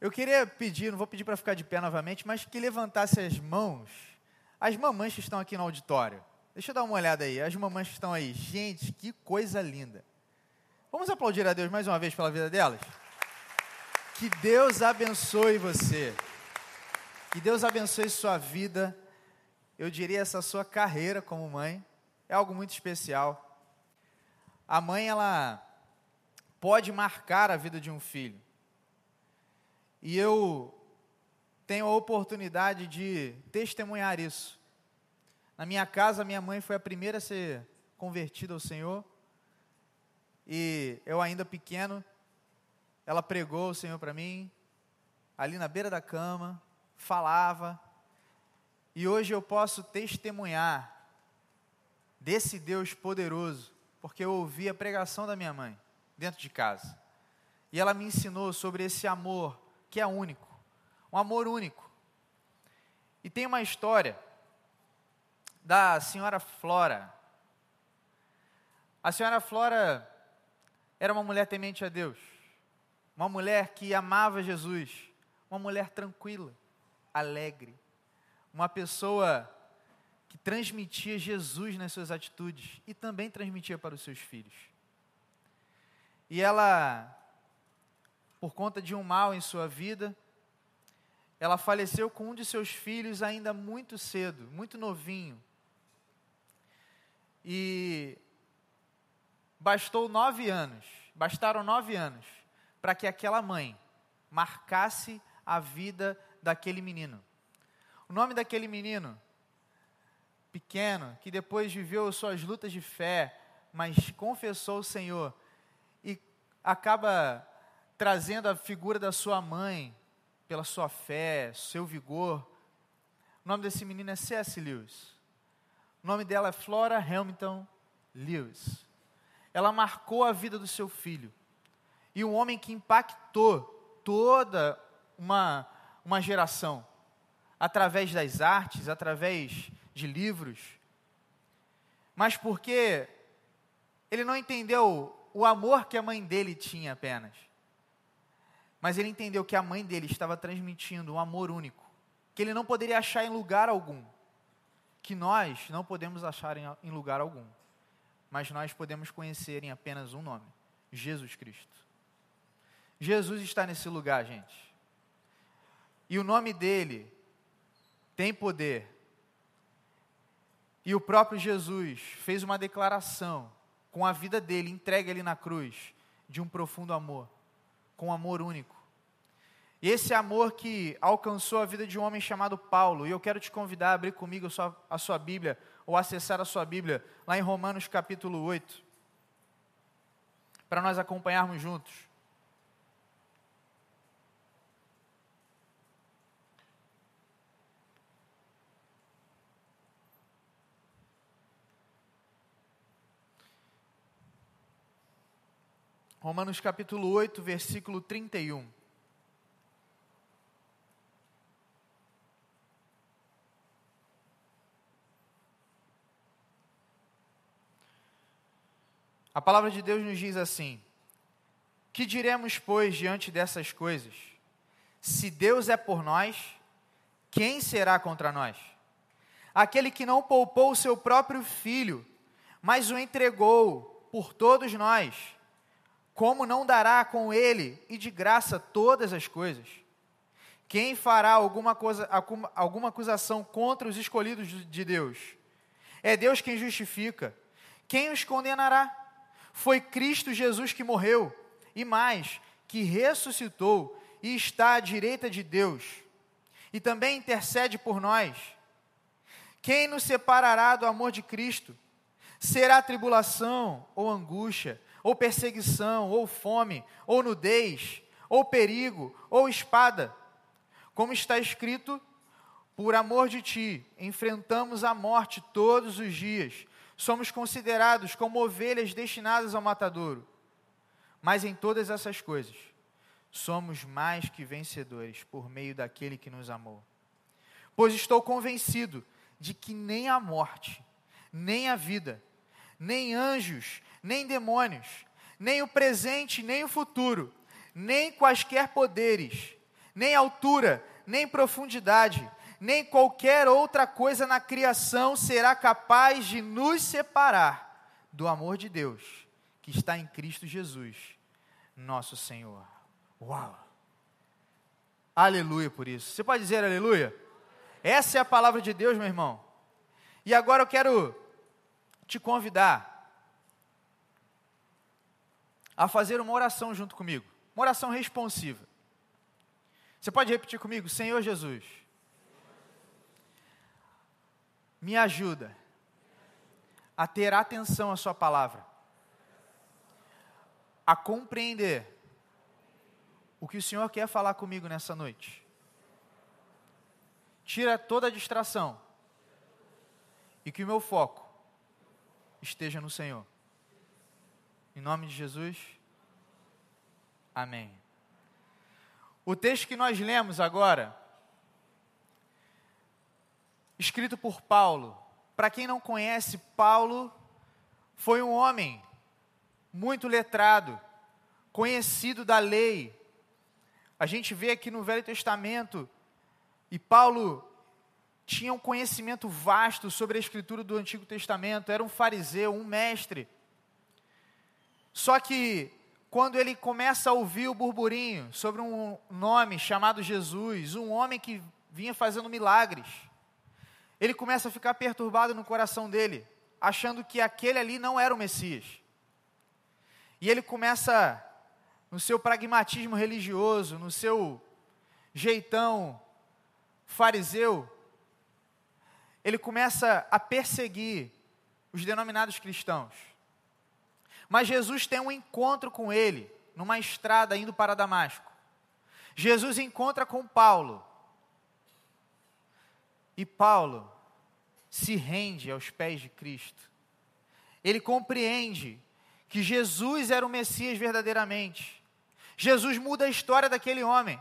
Eu queria pedir, não vou pedir para ficar de pé novamente, mas que levantasse as mãos, as mamães que estão aqui no auditório. Deixa eu dar uma olhada aí, as mamães que estão aí. Gente, que coisa linda. Vamos aplaudir a Deus mais uma vez pela vida delas? Que Deus abençoe você. Que Deus abençoe sua vida. Eu diria essa sua carreira como mãe. É algo muito especial. A mãe, ela pode marcar a vida de um filho. E eu tenho a oportunidade de testemunhar isso. Na minha casa, minha mãe foi a primeira a ser convertida ao Senhor. E eu, ainda pequeno, ela pregou o Senhor para mim, ali na beira da cama, falava. E hoje eu posso testemunhar desse Deus poderoso, porque eu ouvi a pregação da minha mãe dentro de casa. E ela me ensinou sobre esse amor que é único, um amor único. E tem uma história da senhora Flora. A senhora Flora era uma mulher temente a Deus, uma mulher que amava Jesus, uma mulher tranquila, alegre, uma pessoa que transmitia Jesus nas suas atitudes e também transmitia para os seus filhos. E ela por conta de um mal em sua vida, ela faleceu com um de seus filhos ainda muito cedo, muito novinho. E bastou nove anos, bastaram nove anos, para que aquela mãe marcasse a vida daquele menino. O nome daquele menino, pequeno, que depois viveu suas lutas de fé, mas confessou o Senhor e acaba trazendo a figura da sua mãe, pela sua fé, seu vigor. O nome desse menino é C.S. Lewis. O nome dela é Flora Hamilton Lewis. Ela marcou a vida do seu filho. E um homem que impactou toda uma, uma geração. Através das artes, através de livros. Mas porque ele não entendeu o amor que a mãe dele tinha apenas mas ele entendeu que a mãe dele estava transmitindo um amor único, que ele não poderia achar em lugar algum, que nós não podemos achar em, lugar algum, mas nós podemos conhecer em apenas um nome: Jesus Cristo. Jesus está nesse lugar, gente. E o nome dele tem poder. E o próprio Jesus fez uma declaração com a vida dele entregue ali na cruz de um profundo amor com amor único. E esse amor que alcançou a vida de um homem chamado Paulo, e eu quero te convidar a abrir comigo a sua, a sua Bíblia, ou acessar a sua Bíblia, lá em Romanos capítulo 8, para nós acompanharmos juntos. Romanos capítulo 8, versículo 31. A palavra de Deus nos diz assim: Que diremos, pois, diante dessas coisas? Se Deus é por nós, quem será contra nós? Aquele que não poupou o seu próprio filho, mas o entregou por todos nós como não dará com ele e de graça todas as coisas? Quem fará alguma, coisa, alguma acusação contra os escolhidos de Deus? É Deus quem justifica. Quem os condenará? Foi Cristo Jesus que morreu, e mais, que ressuscitou e está à direita de Deus, e também intercede por nós. Quem nos separará do amor de Cristo? Será tribulação ou angústia? Ou perseguição, ou fome, ou nudez, ou perigo, ou espada. Como está escrito, por amor de ti, enfrentamos a morte todos os dias. Somos considerados como ovelhas destinadas ao matadouro. Mas em todas essas coisas, somos mais que vencedores por meio daquele que nos amou. Pois estou convencido de que nem a morte, nem a vida, nem anjos, nem demônios, nem o presente, nem o futuro, nem quaisquer poderes, nem altura, nem profundidade, nem qualquer outra coisa na criação será capaz de nos separar do amor de Deus que está em Cristo Jesus, nosso Senhor. Uau! Aleluia por isso. Você pode dizer aleluia? Essa é a palavra de Deus, meu irmão. E agora eu quero te convidar a fazer uma oração junto comigo. Uma oração responsiva. Você pode repetir comigo? Senhor Jesus, me ajuda a ter atenção à Sua palavra, a compreender o que o Senhor quer falar comigo nessa noite. Tira toda a distração e que o meu foco esteja no Senhor. Em nome de Jesus, amém. O texto que nós lemos agora, escrito por Paulo, para quem não conhece, Paulo foi um homem muito letrado, conhecido da lei. A gente vê aqui no Velho Testamento, e Paulo tinha um conhecimento vasto sobre a escritura do Antigo Testamento, era um fariseu, um mestre. Só que quando ele começa a ouvir o burburinho sobre um nome chamado Jesus, um homem que vinha fazendo milagres, ele começa a ficar perturbado no coração dele, achando que aquele ali não era o Messias. E ele começa, no seu pragmatismo religioso, no seu jeitão fariseu, ele começa a perseguir os denominados cristãos. Mas Jesus tem um encontro com ele, numa estrada indo para Damasco. Jesus encontra com Paulo. E Paulo se rende aos pés de Cristo. Ele compreende que Jesus era o Messias verdadeiramente. Jesus muda a história daquele homem,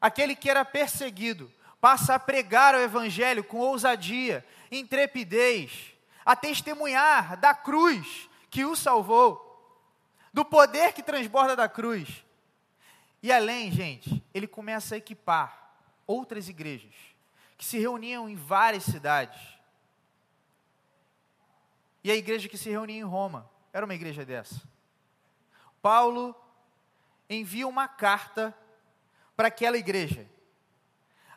aquele que era perseguido, passa a pregar o Evangelho com ousadia, intrepidez, a testemunhar da cruz que o salvou, do poder que transborda da cruz. E além, gente, ele começa a equipar outras igrejas que se reuniam em várias cidades. E a igreja que se reunia em Roma era uma igreja dessa. Paulo envia uma carta para aquela igreja.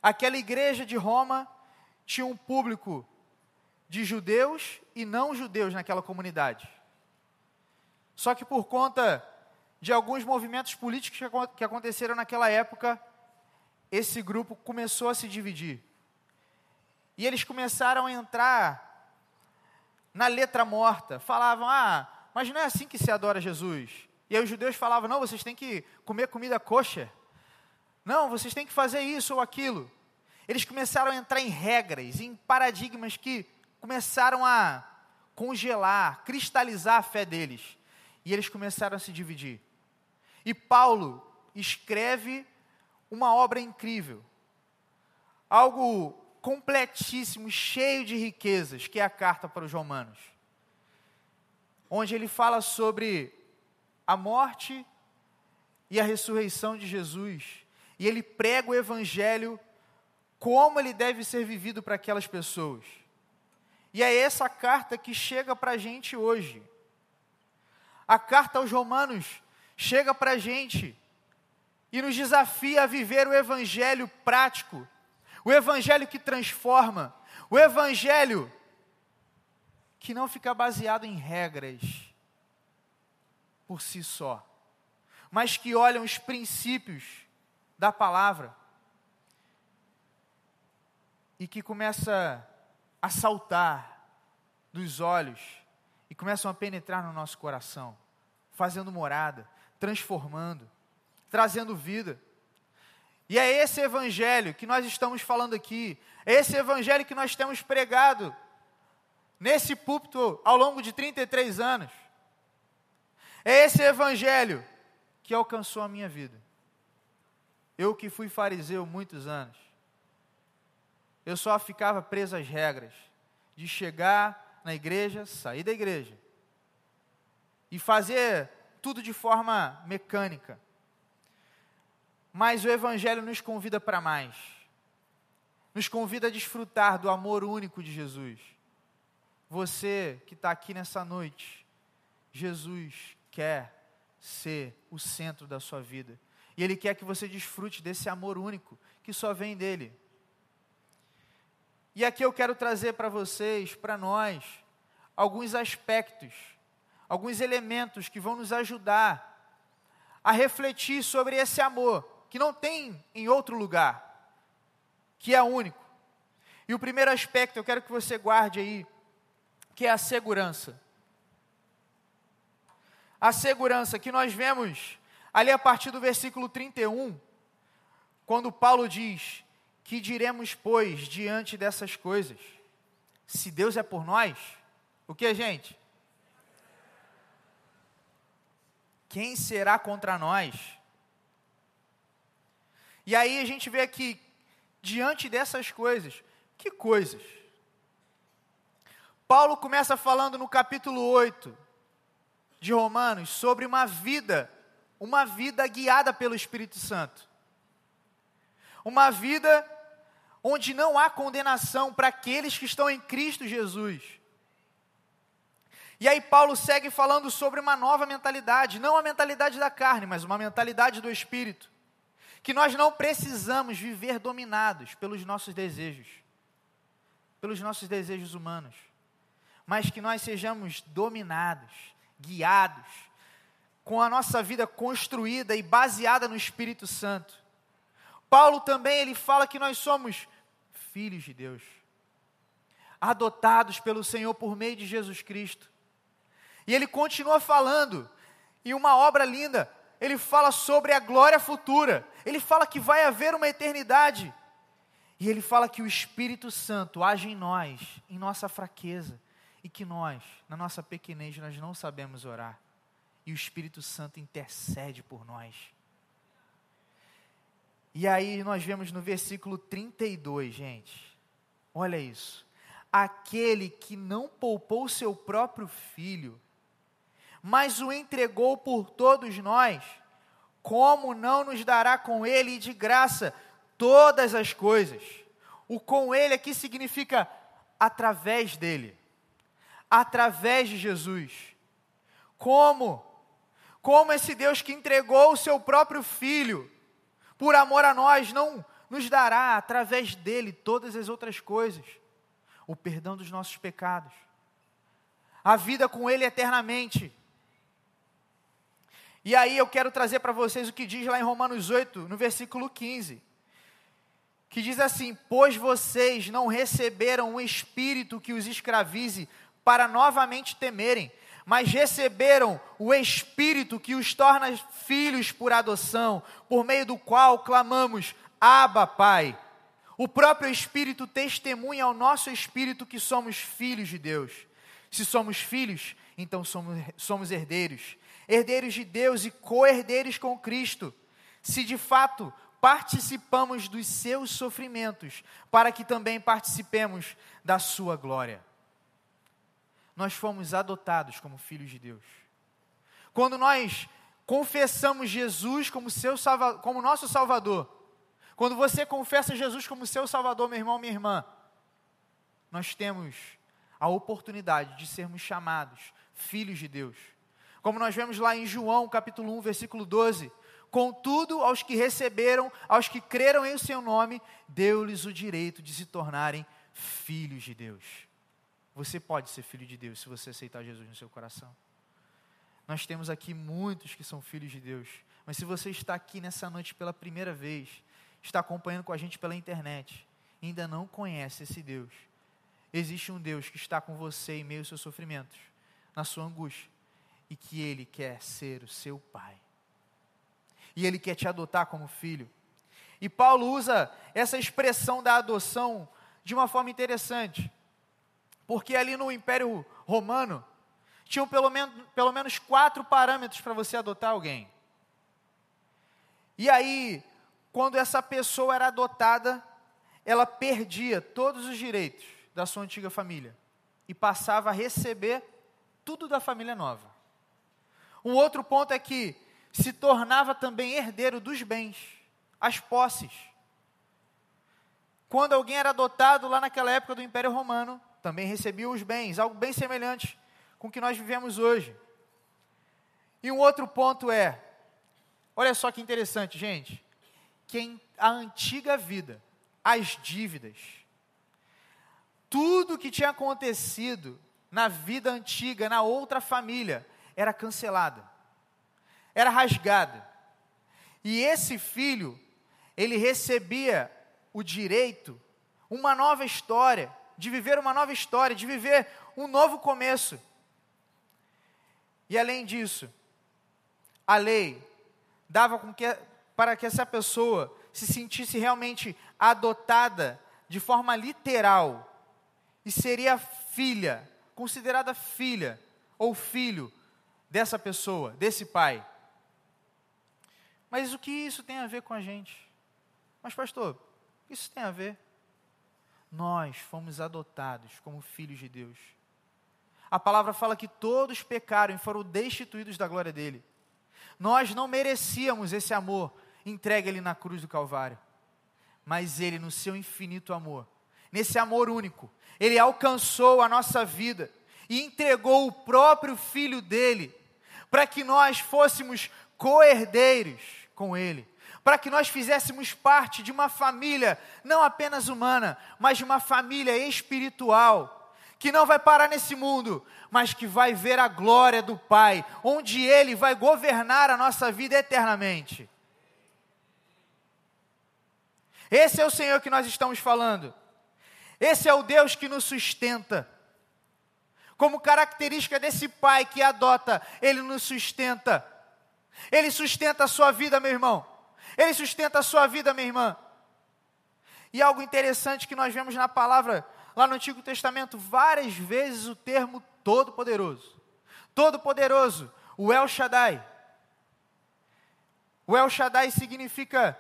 Aquela igreja de Roma tinha um público de judeus e não judeus naquela comunidade. Só que por conta de alguns movimentos políticos que aconteceram naquela época, esse grupo começou a se dividir. E eles começaram a entrar na letra morta. Falavam, ah, mas não é assim que se adora Jesus. E aí os judeus falavam, não, vocês têm que comer comida coxa. Não, vocês têm que fazer isso ou aquilo. Eles começaram a entrar em regras, em paradigmas que começaram a congelar, cristalizar a fé deles e eles começaram a se dividir. E Paulo escreve uma obra incrível, algo completíssimo, cheio de riquezas, que é a carta para os Romanos, onde ele fala sobre a morte e a ressurreição de Jesus, e ele prega o evangelho como ele deve ser vivido para aquelas pessoas. E é essa carta que chega para a gente hoje. A carta aos Romanos chega para a gente e nos desafia a viver o evangelho prático, o evangelho que transforma, o evangelho que não fica baseado em regras por si só, mas que olham os princípios da palavra e que começa a saltar dos olhos começam a penetrar no nosso coração, fazendo morada, transformando, trazendo vida. E é esse evangelho que nós estamos falando aqui, é esse evangelho que nós temos pregado nesse púlpito ao longo de 33 anos. É esse evangelho que alcançou a minha vida. Eu que fui fariseu muitos anos, eu só ficava preso às regras de chegar na igreja, sair da igreja. E fazer tudo de forma mecânica. mas o Evangelho nos convida para mais. Nos convida a desfrutar do amor único de Jesus. Você que está aqui nessa noite, Jesus quer ser o centro da sua vida. E Ele quer que você desfrute desse amor único que só vem dele. E aqui eu quero trazer para vocês, para nós, alguns aspectos, alguns elementos que vão nos ajudar a refletir sobre esse amor que não tem em outro lugar, que é único. E o primeiro aspecto eu quero que você guarde aí, que é a segurança. A segurança que nós vemos ali a partir do versículo 31, quando Paulo diz: Que diremos, pois, diante dessas coisas? Se Deus é por nós, o que, gente? Quem será contra nós? E aí a gente vê aqui, diante dessas coisas, que coisas? Paulo começa falando no capítulo 8 de Romanos sobre uma vida, uma vida guiada pelo Espírito Santo. Uma vida onde não há condenação para aqueles que estão em Cristo Jesus. E aí Paulo segue falando sobre uma nova mentalidade, não a mentalidade da carne, mas uma mentalidade do espírito. Que nós não precisamos viver dominados pelos nossos desejos, pelos nossos desejos humanos, mas que nós sejamos dominados, guiados, com a nossa vida construída e baseada no Espírito Santo. Paulo também ele fala que nós somos filhos de Deus, adotados pelo Senhor por meio de Jesus Cristo. E ele continua falando, e uma obra linda, ele fala sobre a glória futura, ele fala que vai haver uma eternidade, e ele fala que o Espírito Santo age em nós, em nossa fraqueza, e que nós, na nossa pequenez, nós não sabemos orar, e o Espírito Santo intercede por nós. E aí nós vemos no versículo 32, gente, olha isso. Aquele que não poupou seu próprio filho, mas o entregou por todos nós, como não nos dará com ele de graça todas as coisas? O com ele aqui significa através dele, através de Jesus. Como? Como esse Deus que entregou o seu próprio filho por amor a nós não nos dará através dele todas as outras coisas? O perdão dos nossos pecados, a vida com ele eternamente e aí eu quero trazer para vocês o que diz lá em Romanos 8, no versículo 15. Que diz assim: Pois vocês não receberam um espírito que os escravize para novamente temerem, mas receberam o espírito que os torna filhos por adoção, por meio do qual clamamos: Abba, Pai. O próprio Espírito testemunha ao nosso espírito que somos filhos de Deus. Se somos filhos, então somos, somos herdeiros herdeiros de Deus e co-herdeiros com Cristo, se de fato participamos dos seus sofrimentos, para que também participemos da sua glória. Nós fomos adotados como filhos de Deus. Quando nós confessamos Jesus como, seu como nosso Salvador, quando você confessa Jesus como seu Salvador, meu irmão, minha irmã, nós temos a oportunidade de sermos chamados filhos de Deus. Como nós vemos lá em João, capítulo 1, versículo 12. Contudo, aos que receberam, aos que creram em seu nome, deu-lhes o direito de se tornarem filhos de Deus. Você pode ser filho de Deus se você aceitar Jesus no seu coração. Nós temos aqui muitos que são filhos de Deus, mas se você está aqui nessa noite pela primeira vez, está acompanhando com a gente pela internet, ainda não conhece esse Deus, existe um Deus que está com você em meio aos seus sofrimentos, na sua angústia e que Ele quer ser o seu pai. E Ele quer te adotar como filho. E Paulo usa essa expressão da adoção de uma forma interessante, porque ali no Império Romano tinham pelo menos, pelo menos quatro parâmetros para você adotar alguém. E aí, quando essa pessoa era adotada, ela perdia todos os direitos da sua antiga família e passava a receber tudo da família nova. Um outro ponto é que se tornava também herdeiro dos bens. as posses. Quando alguém era adotado lá naquela época do Império Romano, também recebia os bens, algo bem semelhante com o que nós vivemos hoje. E um outro ponto é, olha só que interessante, gente, que a antiga vida, as dívidas, tudo que tinha acontecido na vida antiga, na outra família, era cancelada, era rasgada. E esse filho, ele recebia o direito, uma nova história, de viver uma nova história, de viver um novo começo. E além disso, a lei dava que, para que essa pessoa se sentisse realmente adotada de forma literal e seria filha, considerada filha ou filho dessa pessoa, desse pai. Mas o que isso tem a ver com a gente? Mas, pastor, isso tem a ver. Nós fomos adotados como filhos de Deus. A palavra fala que todos pecaram e foram destituídos da glória dele. Nós não merecíamos esse amor entregue ali na cruz do Calvário. Mas ele, no seu infinito amor, nesse amor único, ele alcançou a nossa vida e entregou o próprio filho dele para que nós fôssemos co-herdeiros com ele para que nós fizéssemos parte de uma família, não apenas humana, mas de uma família espiritual, que não vai parar nesse mundo, mas que vai ver a glória do Pai, onde Ele vai governar a nossa vida eternamente. Esse é o Senhor que nós estamos falando. Esse é o Deus que nos sustenta. Como característica desse pai que adota, ele nos sustenta. Ele sustenta a sua vida, meu irmão. Ele sustenta a sua vida, minha irmã. E algo interessante que nós vemos na palavra, lá no Antigo Testamento, várias vezes o termo Todo-Poderoso. Todo-Poderoso, o El Shaddai. O El Shaddai significa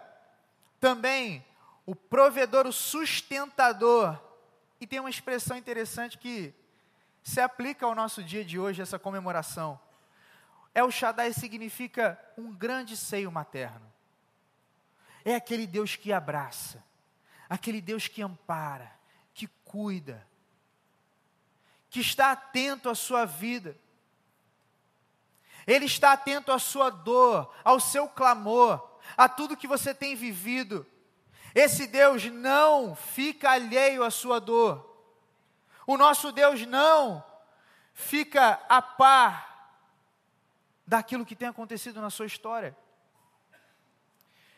também o provedor, o sustentador. E tem uma expressão interessante que se aplica ao nosso dia de hoje, essa comemoração. El Shaddai significa um grande seio materno. É aquele Deus que abraça, aquele Deus que ampara, que cuida, que está atento à sua vida. Ele está atento à sua dor, ao seu clamor, a tudo que você tem vivido. Esse Deus não fica alheio à sua dor. O nosso Deus não fica a par daquilo que tem acontecido na sua história.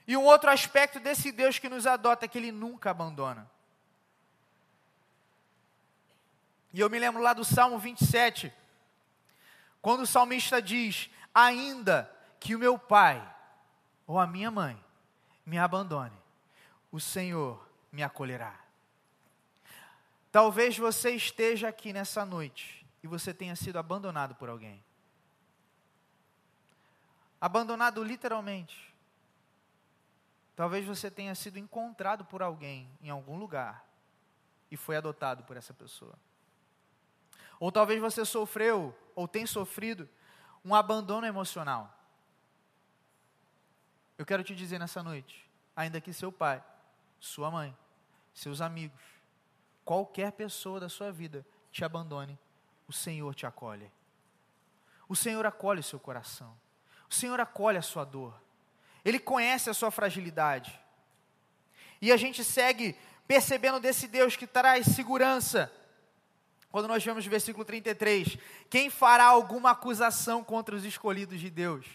E um outro aspecto desse Deus que nos adota é que ele nunca abandona. E eu me lembro lá do Salmo 27, quando o salmista diz: Ainda que o meu pai ou a minha mãe me abandone, o Senhor me acolherá. Talvez você esteja aqui nessa noite e você tenha sido abandonado por alguém. Abandonado literalmente. Talvez você tenha sido encontrado por alguém em algum lugar e foi adotado por essa pessoa. Ou talvez você sofreu ou tem sofrido um abandono emocional. Eu quero te dizer nessa noite, ainda que seu pai, sua mãe, seus amigos, qualquer pessoa da sua vida te abandone, o Senhor te acolhe. O Senhor acolhe o seu coração. O Senhor acolhe a sua dor. Ele conhece a sua fragilidade. E a gente segue percebendo desse Deus que traz segurança. Quando nós vemos o versículo 33, quem fará alguma acusação contra os escolhidos de Deus?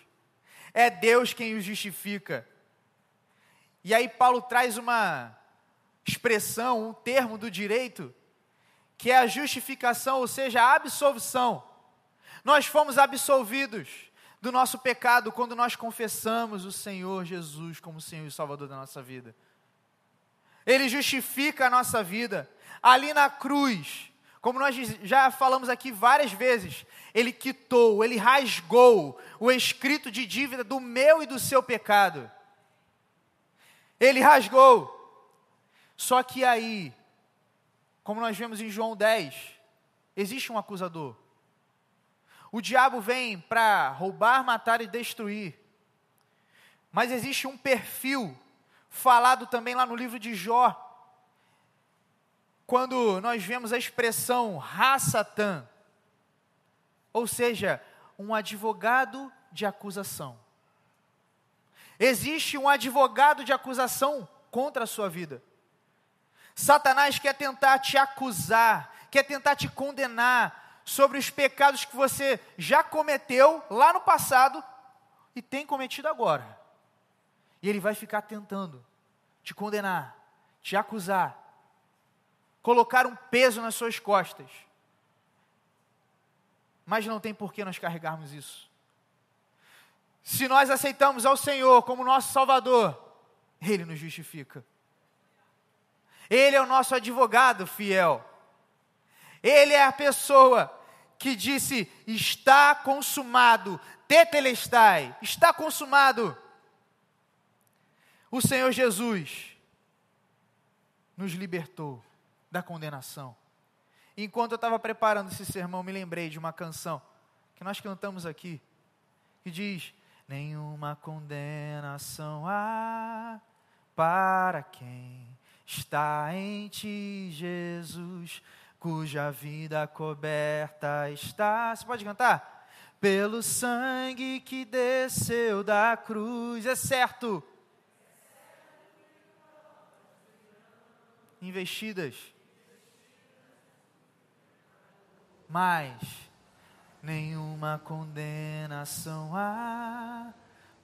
É Deus quem os justifica. E aí Paulo traz uma expressão, um termo do direito, que é a justificação, ou seja, a absolvição. Nós fomos absolvidos do nosso pecado quando nós confessamos o Senhor Jesus como Senhor e Salvador da nossa vida. Ele justifica a nossa vida. Ali na cruz, como nós já falamos aqui várias vezes, ele quitou, ele rasgou o escrito de dívida do meu e do seu pecado. Ele rasgou. Só que aí, como nós vemos em João 10, existe um acusador. O diabo vem para roubar, matar e destruir. Mas existe um perfil falado também lá no livro de Jó, quando nós vemos a expressão Rassatan, ou seja, um advogado de acusação. Existe um advogado de acusação contra a sua vida. Satanás quer tentar te acusar, quer tentar te condenar sobre os pecados que você já cometeu lá no passado e tem cometido agora. E ele vai ficar tentando te condenar, te acusar, colocar um peso nas suas costas. Mas não tem por que nós carregarmos isso. Se nós aceitamos ao Senhor como nosso Salvador, Ele nos justifica. Ele é o nosso advogado fiel. Ele é a pessoa que disse: está consumado, tetelestai, está consumado. O Senhor Jesus nos libertou da condenação. Enquanto eu estava preparando esse sermão, me lembrei de uma canção que nós cantamos aqui, que diz: Nenhuma condenação há para quem está em ti, Jesus, cuja vida coberta está. Você pode cantar? Pelo sangue que desceu da cruz, é certo. Investidas. Mas nenhuma condenação há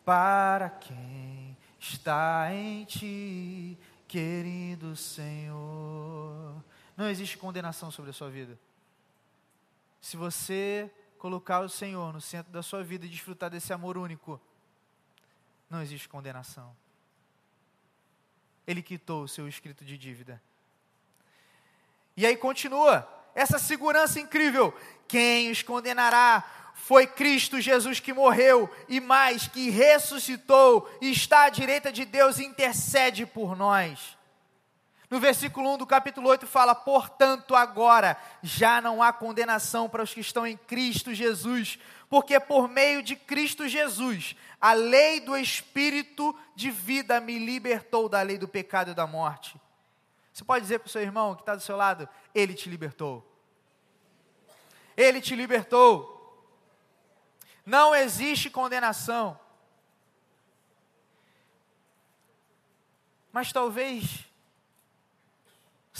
para quem está em ti querido Senhor. Não existe condenação sobre a sua vida. Se você colocar o Senhor no centro da sua vida e desfrutar desse amor único, não existe condenação. Ele quitou o seu escrito de dívida. E aí continua, essa segurança incrível. Quem os condenará? Foi Cristo Jesus que morreu e mais, que ressuscitou e está à direita de Deus e intercede por nós. No versículo 1 do capítulo 8 fala: Portanto, agora já não há condenação para os que estão em Cristo Jesus, porque por meio de Cristo Jesus, a lei do Espírito de vida me libertou da lei do pecado e da morte. Você pode dizer para o seu irmão que está do seu lado: Ele te libertou. Ele te libertou. Não existe condenação. Mas talvez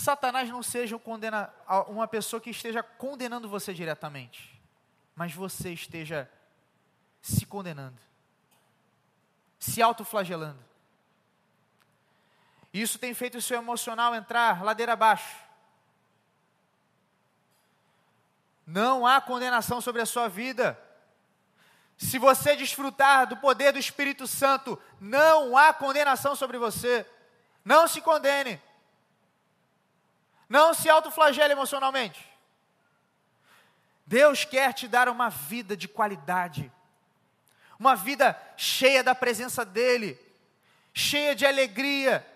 Satanás não seja uma pessoa que esteja condenando você diretamente, mas você esteja se condenando, se autoflagelando. Isso tem feito o seu emocional entrar ladeira abaixo. Não há condenação sobre a sua vida. Se você desfrutar do poder do Espírito Santo, não há condenação sobre você. Não se condene. Não se autoflagele emocionalmente. Deus quer te dar uma vida de qualidade, uma vida cheia da presença dEle, cheia de alegria,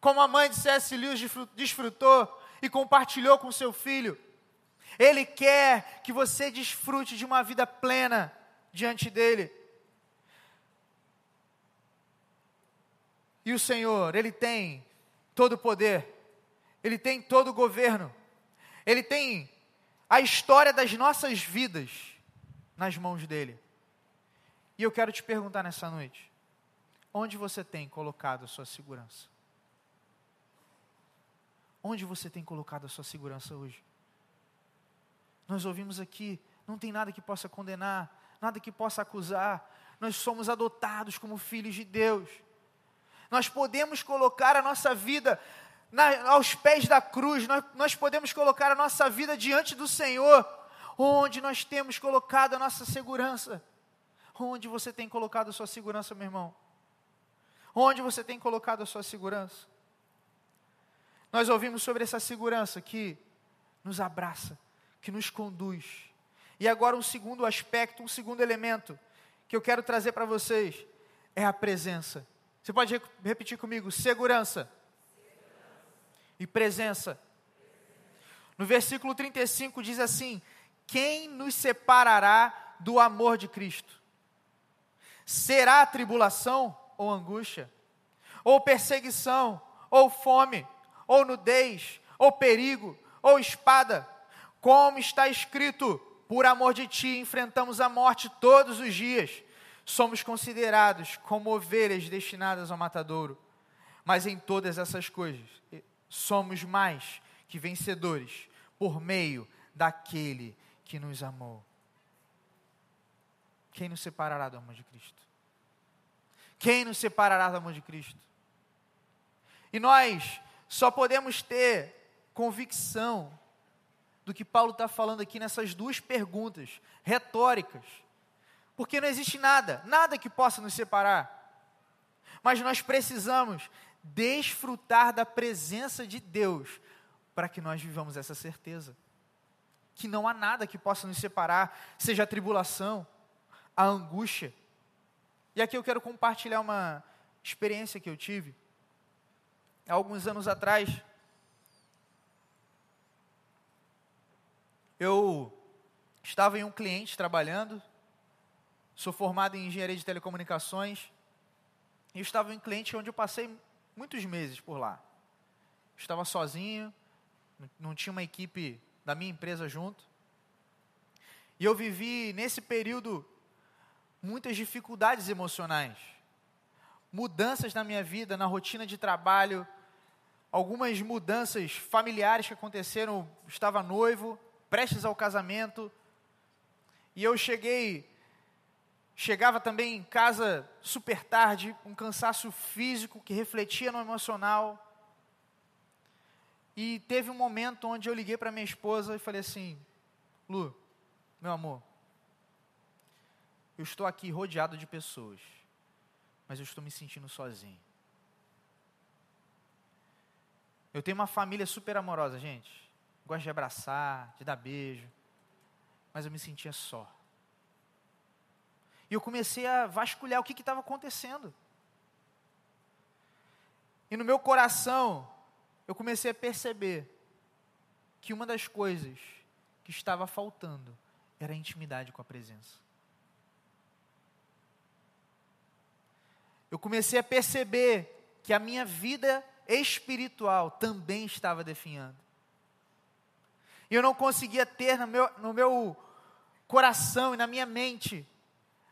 como a mãe de C.S. Lewis desfrutou e compartilhou com seu filho. Ele quer que você desfrute de uma vida plena diante dele. E o Senhor, Ele tem todo o poder, Ele tem todo o governo, Ele tem a história das nossas vidas nas mãos dEle. E eu quero te perguntar nessa noite: onde você tem colocado a sua segurança? Onde você tem colocado a sua segurança hoje? Nós ouvimos aqui, não tem nada que possa condenar, nada que possa acusar. Nós somos adotados como filhos de Deus. Nós podemos colocar a nossa vida na, aos pés da cruz, nós, nós podemos colocar a nossa vida diante do Senhor, onde nós temos colocado a nossa segurança. Onde você tem colocado a sua segurança, meu irmão? Onde você tem colocado a sua segurança? Nós ouvimos sobre essa segurança que nos abraça, que nos conduz. E agora um segundo aspecto, um segundo elemento que eu quero trazer para vocês é a presença. Você pode repetir comigo? Segurança, e presença. No versículo 35 diz assim: Quem nos separará do amor de Cristo? Será tribulação ou angústia? ou perseguição, ou fome, ou nudez, ou perigo, ou espada. Como está escrito: por amor de ti enfrentamos a morte todos os dias. Somos considerados como ovelhas destinadas ao matadouro. Mas em todas essas coisas, somos mais que vencedores por meio daquele que nos amou. Quem nos separará do amor de Cristo? Quem nos separará do amor de Cristo? E nós só podemos ter convicção do que Paulo está falando aqui nessas duas perguntas retóricas. Porque não existe nada, nada que possa nos separar. Mas nós precisamos desfrutar da presença de Deus para que nós vivamos essa certeza. Que não há nada que possa nos separar, seja a tribulação, a angústia. E aqui eu quero compartilhar uma experiência que eu tive. Há alguns anos atrás, eu estava em um cliente trabalhando, sou formado em engenharia de telecomunicações, e estava em um cliente onde eu passei muitos meses por lá. Estava sozinho, não tinha uma equipe da minha empresa junto. E eu vivi nesse período muitas dificuldades emocionais, mudanças na minha vida, na rotina de trabalho, algumas mudanças familiares que aconteceram. Estava noivo, prestes ao casamento, e eu cheguei, chegava também em casa super tarde, um cansaço físico que refletia no emocional. E teve um momento onde eu liguei para minha esposa e falei assim: Lu, meu amor, eu estou aqui rodeado de pessoas, mas eu estou me sentindo sozinho. Eu tenho uma família super amorosa, gente gosto de abraçar, de dar beijo, mas eu me sentia só. E eu comecei a vasculhar o que estava acontecendo. E no meu coração, eu comecei a perceber que uma das coisas que estava faltando era a intimidade com a presença. Eu comecei a perceber que a minha vida espiritual também estava definhando. E eu não conseguia ter no meu, no meu coração e na minha mente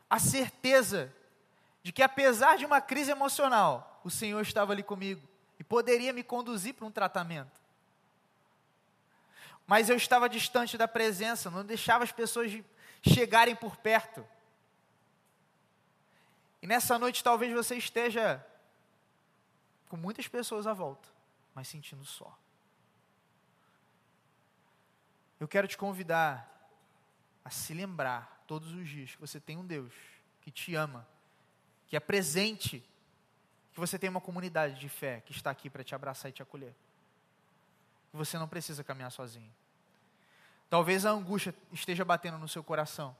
a certeza de que, apesar de uma crise emocional, o Senhor estava ali comigo e poderia me conduzir para um tratamento. Mas eu estava distante da presença, não deixava as pessoas chegarem por perto. E nessa noite talvez você esteja com muitas pessoas à volta, mas sentindo só. Eu quero te convidar a se lembrar todos os dias que você tem um Deus que te ama, que é presente, que você tem uma comunidade de fé que está aqui para te abraçar e te acolher. Que você não precisa caminhar sozinho. Talvez a angústia esteja batendo no seu coração.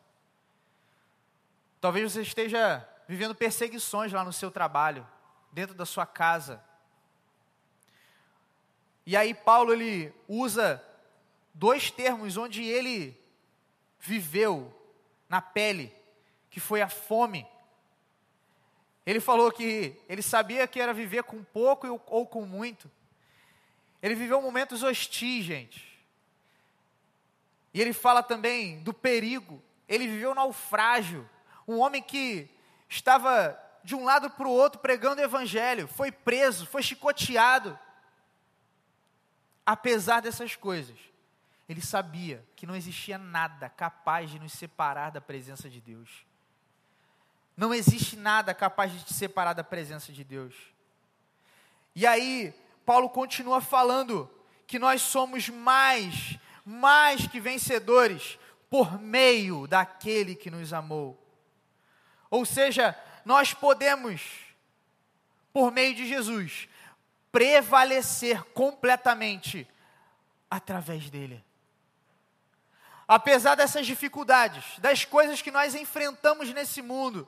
Talvez você esteja vivendo perseguições lá no seu trabalho, dentro da sua casa. E aí Paulo ele usa dois termos onde ele viveu na pele, que foi a fome. Ele falou que ele sabia que era viver com pouco ou com muito. Ele viveu momentos hostis, gente. E ele fala também do perigo. Ele viveu naufrágio. Um homem que estava de um lado para o outro pregando o evangelho, foi preso, foi chicoteado. Apesar dessas coisas, ele sabia que não existia nada capaz de nos separar da presença de Deus. Não existe nada capaz de te separar da presença de Deus. E aí, Paulo continua falando que nós somos mais, mais que vencedores por meio daquele que nos amou. Ou seja, nós podemos, por meio de Jesus, prevalecer completamente através dele apesar dessas dificuldades, das coisas que nós enfrentamos nesse mundo,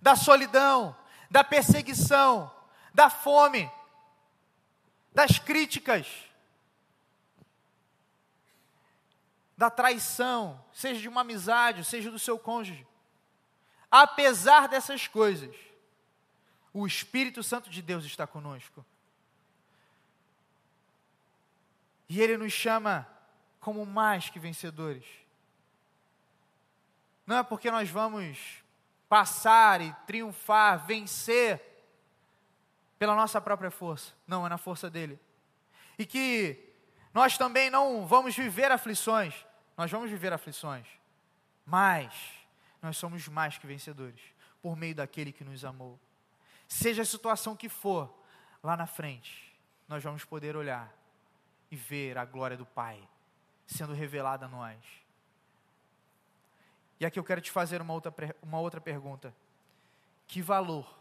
da solidão, da perseguição, da fome, das críticas, da traição, seja de uma amizade, seja do seu cônjuge. Apesar dessas coisas, O Espírito Santo de Deus está conosco. E Ele nos chama como mais que vencedores. Não é porque nós vamos passar e triunfar, vencer pela nossa própria força. Não, é na força dele. E que nós também não vamos viver aflições. Nós vamos viver aflições. Mas nós somos mais que vencedores por meio daquele que nos amou. Seja a situação que for, lá na frente, nós vamos poder olhar e ver a glória do Pai sendo revelada a nós. E aqui eu quero te fazer uma outra, uma outra pergunta. Que valor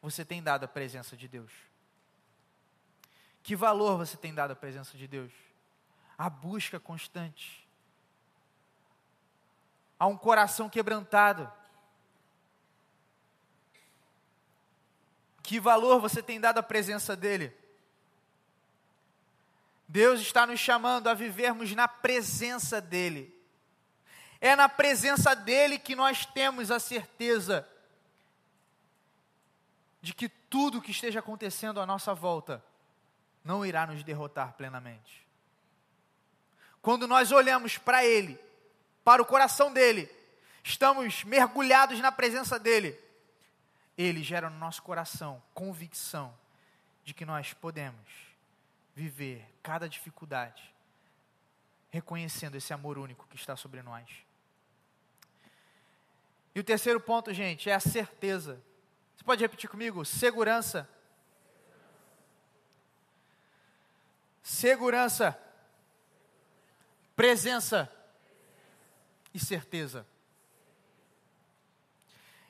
você tem dado à presença de Deus? Que valor você tem dado à presença de Deus? A busca constante. A um coração quebrantado. Que valor você tem dado à presença dEle? Deus está nos chamando a vivermos na presença dEle. É na presença dEle que nós temos a certeza de que tudo que esteja acontecendo à nossa volta não irá nos derrotar plenamente. Quando nós olhamos para Ele, para o coração dEle, estamos mergulhados na presença dEle, Ele gera no nosso coração convicção de que nós podemos viver cada dificuldade, reconhecendo esse amor único que está sobre nós. E o terceiro ponto, gente, é a certeza. Você pode repetir comigo? Segurança. Segurança. Presença. E certeza.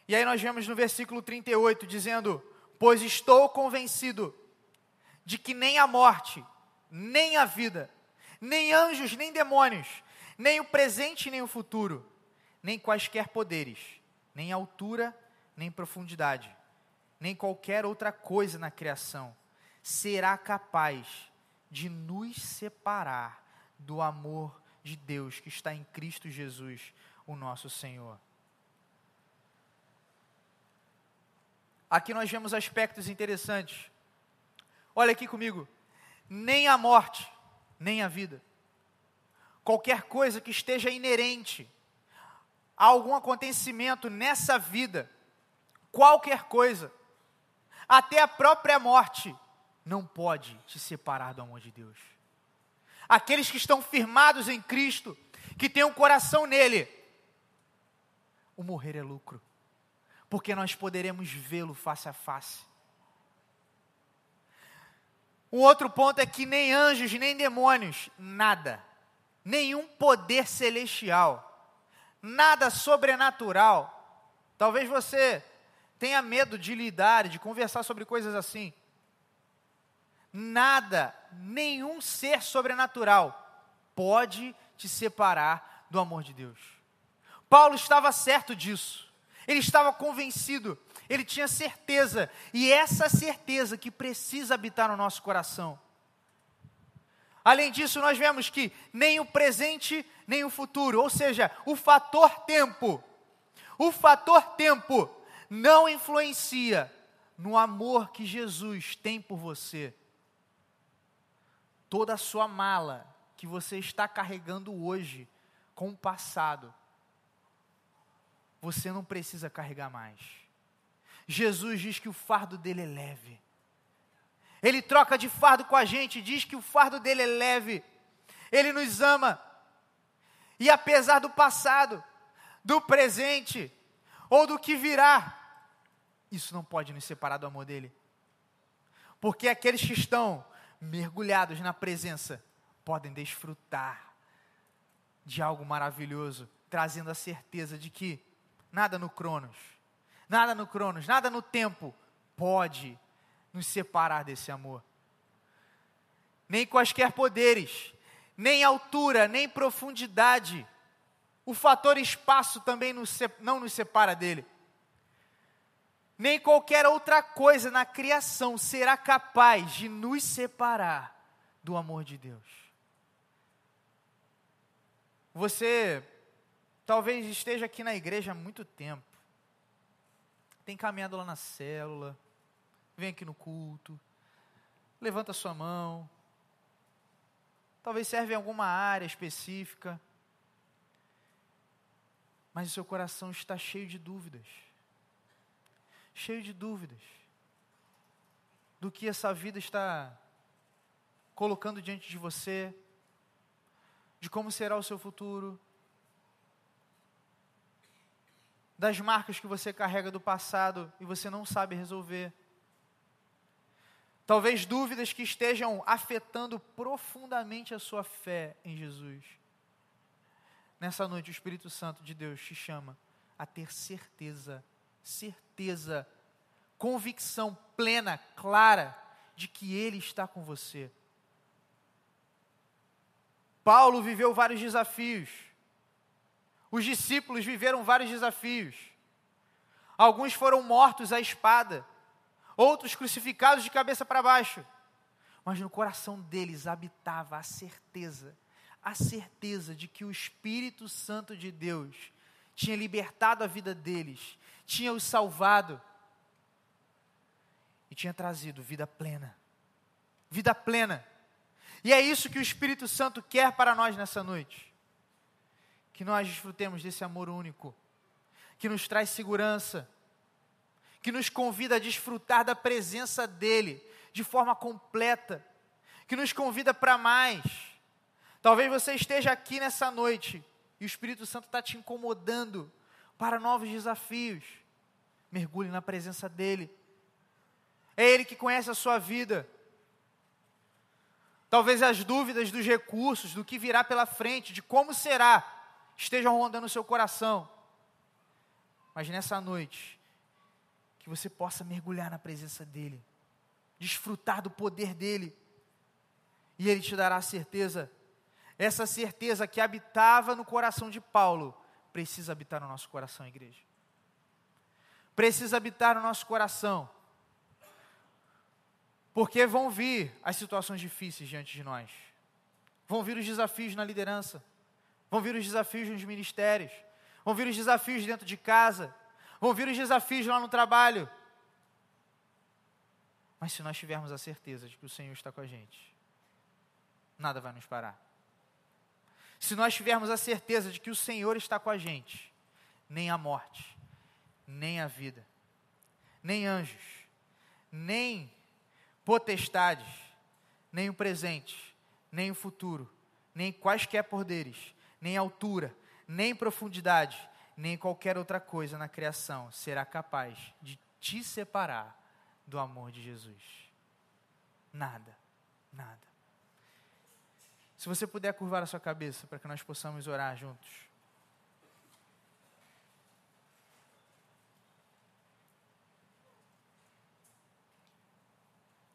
E aí nós vemos no versículo 38 dizendo: Pois estou convencido de que nem a morte, nem a vida, nem anjos, nem demônios, nem o presente, nem o futuro, nem quaisquer poderes, nem altura, nem profundidade, nem qualquer outra coisa na criação será capaz de nos separar do amor de Deus que está em Cristo Jesus, o nosso Senhor. Aqui nós vemos aspectos interessantes. Olha aqui comigo. Nem a morte, nem a vida. Qualquer coisa que esteja inerente a algum acontecimento nessa vida, qualquer coisa, até a própria morte, não pode te separar do amor de Deus. Aqueles que estão firmados em Cristo, que têm um coração nele, o morrer é lucro, porque nós poderemos vê-lo face a face. Um outro ponto é que nem anjos, nem demônios, nada, nenhum poder celestial, nada sobrenatural. Talvez você tenha medo de lidar, de conversar sobre coisas assim. Nada, nenhum ser sobrenatural pode te separar do amor de Deus. Paulo estava certo disso. Ele estava convencido ele tinha certeza, e essa certeza que precisa habitar no nosso coração. Além disso, nós vemos que nem o presente, nem o futuro, ou seja, o fator tempo, o fator tempo não influencia no amor que Jesus tem por você. Toda a sua mala que você está carregando hoje com o passado, você não precisa carregar mais. Jesus diz que o fardo dele é leve. Ele troca de fardo com a gente, diz que o fardo dele é leve. Ele nos ama. E apesar do passado, do presente ou do que virá, isso não pode nos separar do amor dele. Porque aqueles que estão mergulhados na presença podem desfrutar de algo maravilhoso, trazendo a certeza de que nada no Cronos, nada no Cronos, nada no tempo pode nos separar desse amor. Nem quaisquer poderes, nem altura, nem profundidade. O fator espaço também não nos separa dele. Nem qualquer outra coisa na criação será capaz de nos separar do amor de Deus. Você talvez esteja aqui na igreja há muito tempo. Tem caminhado lá na célula, vem aqui no culto, levanta sua mão. Talvez serve em alguma área específica, mas o seu coração está cheio de dúvidas. Cheio de dúvidas do que essa vida está colocando diante de você, de como será o seu futuro, das marcas que você carrega do passado e você não sabe resolver. Talvez dúvidas que estejam afetando profundamente a sua fé em Jesus. Nessa noite, o Espírito Santo de Deus te chama a ter certeza, certeza, convicção plena, clara, de que Ele está com você. Paulo viveu vários desafios. Os discípulos viveram vários desafios. Alguns foram mortos à espada, outros crucificados de cabeça para baixo. Mas no coração deles habitava a certeza, a certeza de que o Espírito Santo de Deus tinha libertado a vida deles, tinha os salvado e tinha trazido vida plena. Vida plena. E é isso que o Espírito Santo quer para nós nessa noite que nós desfrutemos desse amor único, que nos traz segurança, que nos convida a desfrutar da presença dEle de forma completa, que nos convida para mais. Talvez você esteja aqui nessa noite e o Espírito Santo está te incomodando para novos desafios. Mergulhe na presença dEle. É Ele que conhece a sua vida. Talvez as dúvidas dos recursos, do que virá pela frente, de como será, estejam rondando o seu coração. Mas nessa noite, que você possa mergulhar na presença dEle, desfrutar do poder dEle, e Ele te dará a certeza, essa certeza que habitava no coração de Paulo, precisa habitar no nosso coração, igreja. Precisa habitar no nosso coração. Porque vão vir as situações difíceis diante de nós. Vão vir os desafios na liderança. Vão vir os desafios nos ministérios. Vão vir os desafios dentro de casa. Vão vir os desafios lá no trabalho. Mas se nós tivermos a certeza de que o Senhor está com a gente, nada vai nos parar. Se nós tivermos a certeza de que o Senhor está com a gente, nem a morte, nem a vida, nem anjos, nem potestades, nem o presente, nem o futuro, nem quaisquer poderes, nem altura, nem profundidade, nem qualquer outra coisa na criação será capaz de te separar do amor de Jesus. Nada, nada. Se você puder curvar a sua cabeça para que nós possamos orar juntos.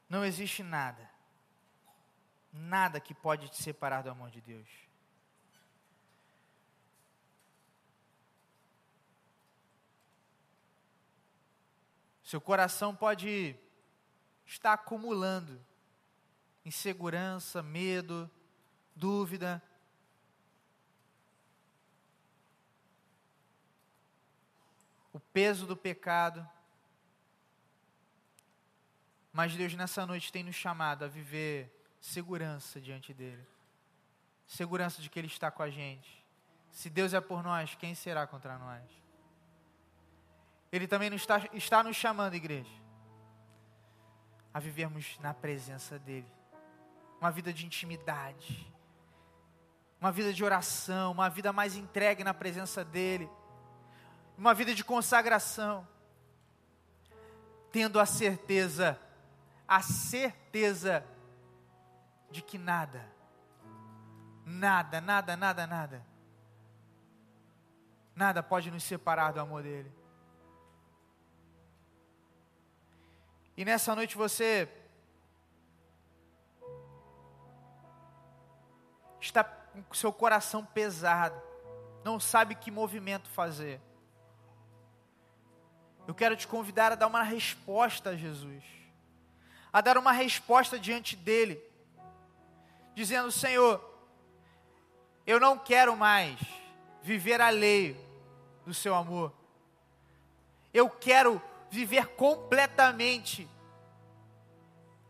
Não existe nada, nada que pode te separar do amor de Deus. Seu coração pode estar acumulando insegurança, medo, dúvida. O peso do pecado. Mas Deus nessa noite tem nos chamado a viver segurança diante dEle. Segurança de que Ele está com a gente. Se Deus é por nós, quem será contra nós? Ele também está, está nos chamando, igreja, a vivermos na presença dEle. Uma vida de intimidade, uma vida de oração, uma vida mais entregue na presença dEle, uma vida de consagração, tendo a certeza, a certeza de que nada, nada, nada, nada, nada, nada pode nos separar do amor dEle. E nessa noite você está com seu coração pesado, não sabe que movimento fazer. Eu quero te convidar a dar uma resposta a Jesus, a dar uma resposta diante dele, dizendo: Senhor, eu não quero mais viver alheio do seu amor, eu quero viver completamente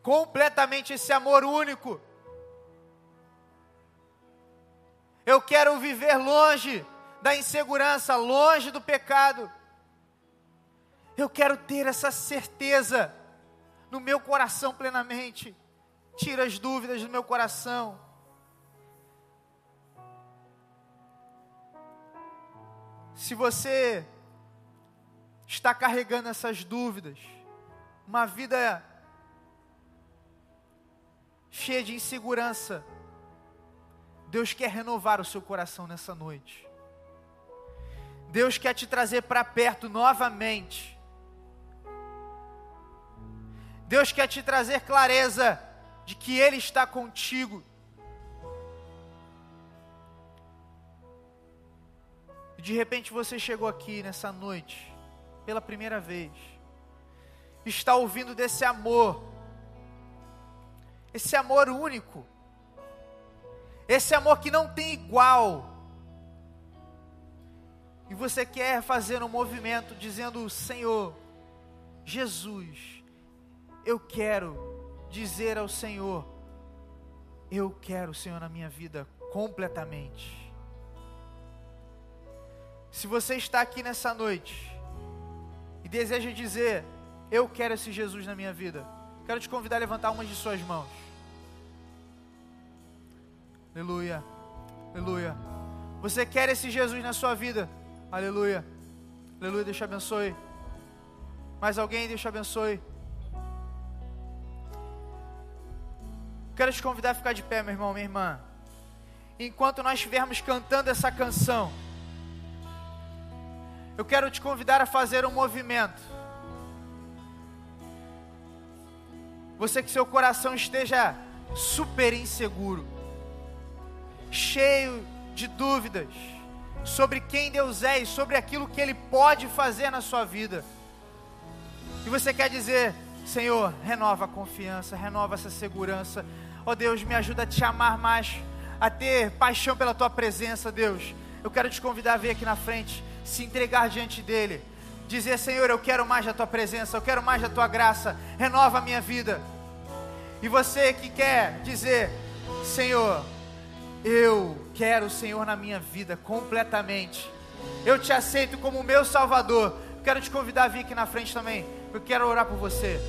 completamente esse amor único. Eu quero viver longe da insegurança, longe do pecado. Eu quero ter essa certeza no meu coração plenamente. Tira as dúvidas do meu coração. Se você está carregando essas dúvidas, uma vida cheia de insegurança, Deus quer renovar o seu coração nessa noite. Deus quer te trazer para perto novamente. Deus quer te trazer clareza de que Ele está contigo. De repente você chegou aqui nessa noite, pela primeira vez, está ouvindo desse amor, esse amor único, esse amor que não tem igual. E você quer fazer um movimento dizendo: Senhor, Jesus, eu quero dizer ao Senhor: Eu quero o Senhor na minha vida completamente. Se você está aqui nessa noite e deseja dizer: Eu quero esse Jesus na minha vida, quero te convidar a levantar uma de suas mãos. Aleluia. Aleluia. Você quer esse Jesus na sua vida? Aleluia. Aleluia. Deus te abençoe. Mais alguém? Deus te abençoe. Quero te convidar a ficar de pé, meu irmão, minha irmã. Enquanto nós estivermos cantando essa canção, eu quero te convidar a fazer um movimento. Você que seu coração esteja super inseguro cheio de dúvidas sobre quem Deus é e sobre aquilo que Ele pode fazer na sua vida. E você quer dizer, Senhor, renova a confiança, renova essa segurança. Ó oh, Deus, me ajuda a te amar mais, a ter paixão pela tua presença, Deus. Eu quero te convidar a vir aqui na frente, se entregar diante dEle. Dizer, Senhor, eu quero mais da tua presença, eu quero mais da tua graça, renova a minha vida. E você que quer dizer, Senhor, eu quero o Senhor na minha vida completamente. Eu te aceito como meu Salvador. Quero te convidar a vir aqui na frente também. Eu quero orar por você.